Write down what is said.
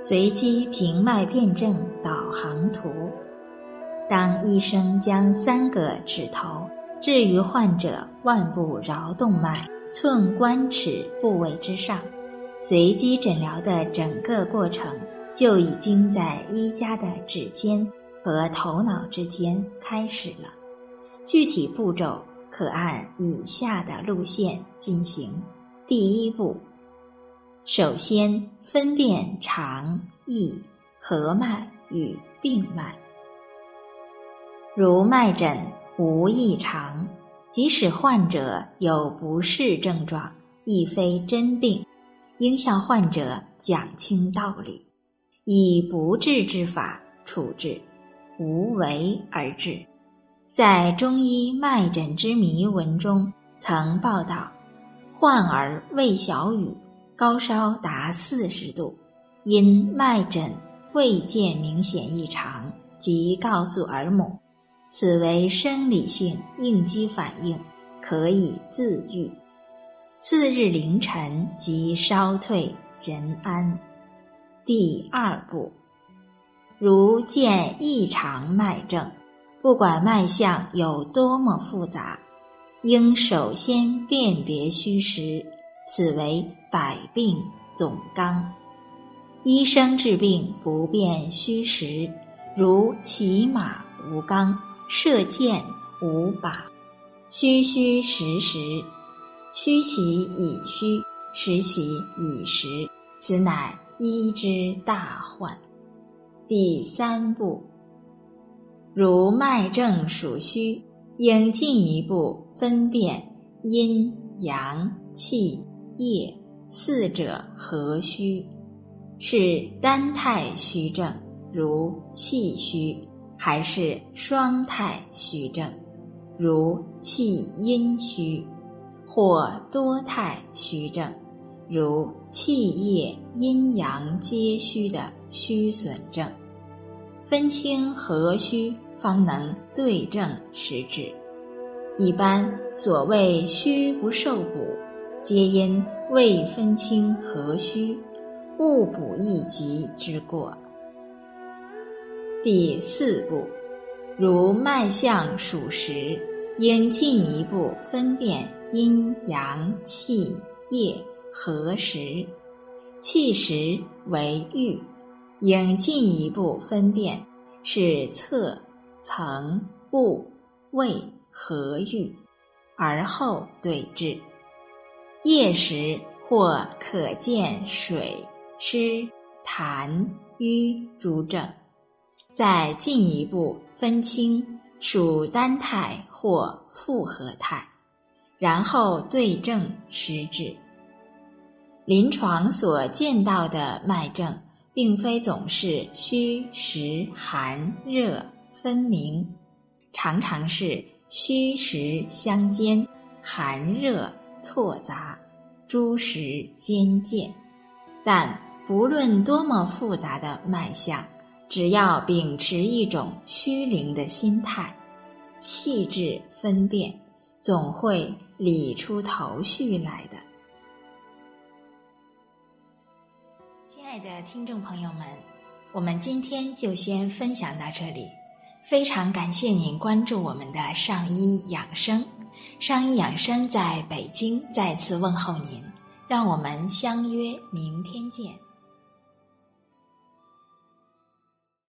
随机平脉辨证导航图。当医生将三个指头置于患者腕部桡动脉寸关尺部位之上，随机诊疗的整个过程就已经在医家的指尖和头脑之间开始了。具体步骤可按以下的路线进行：第一步。首先分辨肠、易、合脉与病脉。如脉诊无异常，即使患者有不适症状，亦非真病，应向患者讲清道理，以不治之法处置，无为而治。在《中医脉诊之谜》文中曾报道，患儿魏小雨。高烧达四十度，因脉诊未见明显异常，即告诉儿母，此为生理性应激反应，可以自愈。次日凌晨即烧退，人安。第二步，如见异常脉症，不管脉象有多么复杂，应首先辨别虚实。此为百病总纲。医生治病不辨虚实，如骑马无纲，射箭无靶，虚虚实实，虚其以虚，实其以实，此乃医之大患。第三步，如脉证属虚，应进一步分辨阴阳气。液四者何虚？是单态虚症，如气虚；还是双态虚症，如气阴虚；或多态虚症，如气液阴阳皆虚的虚损症。分清何虚，方能对症施治。一般所谓虚不受补。皆因未分清何虚，误补一疾之过。第四步，如脉象属实，应进一步分辨阴阳气液何实。气实为郁，应进一步分辨是侧、层、部、位何郁，而后对治。夜时或可见水湿痰瘀诸症，再进一步分清属单态或复合态，然后对症施治。临床所见到的脉症，并非总是虚实寒热分明，常常是虚实相间，寒热。错杂，诸实兼见，但不论多么复杂的脉象，只要秉持一种虚灵的心态，细致分辨，总会理出头绪来的。亲爱的听众朋友们，我们今天就先分享到这里，非常感谢您关注我们的上医养生。上医养生在北京再次问候您，让我们相约明天见。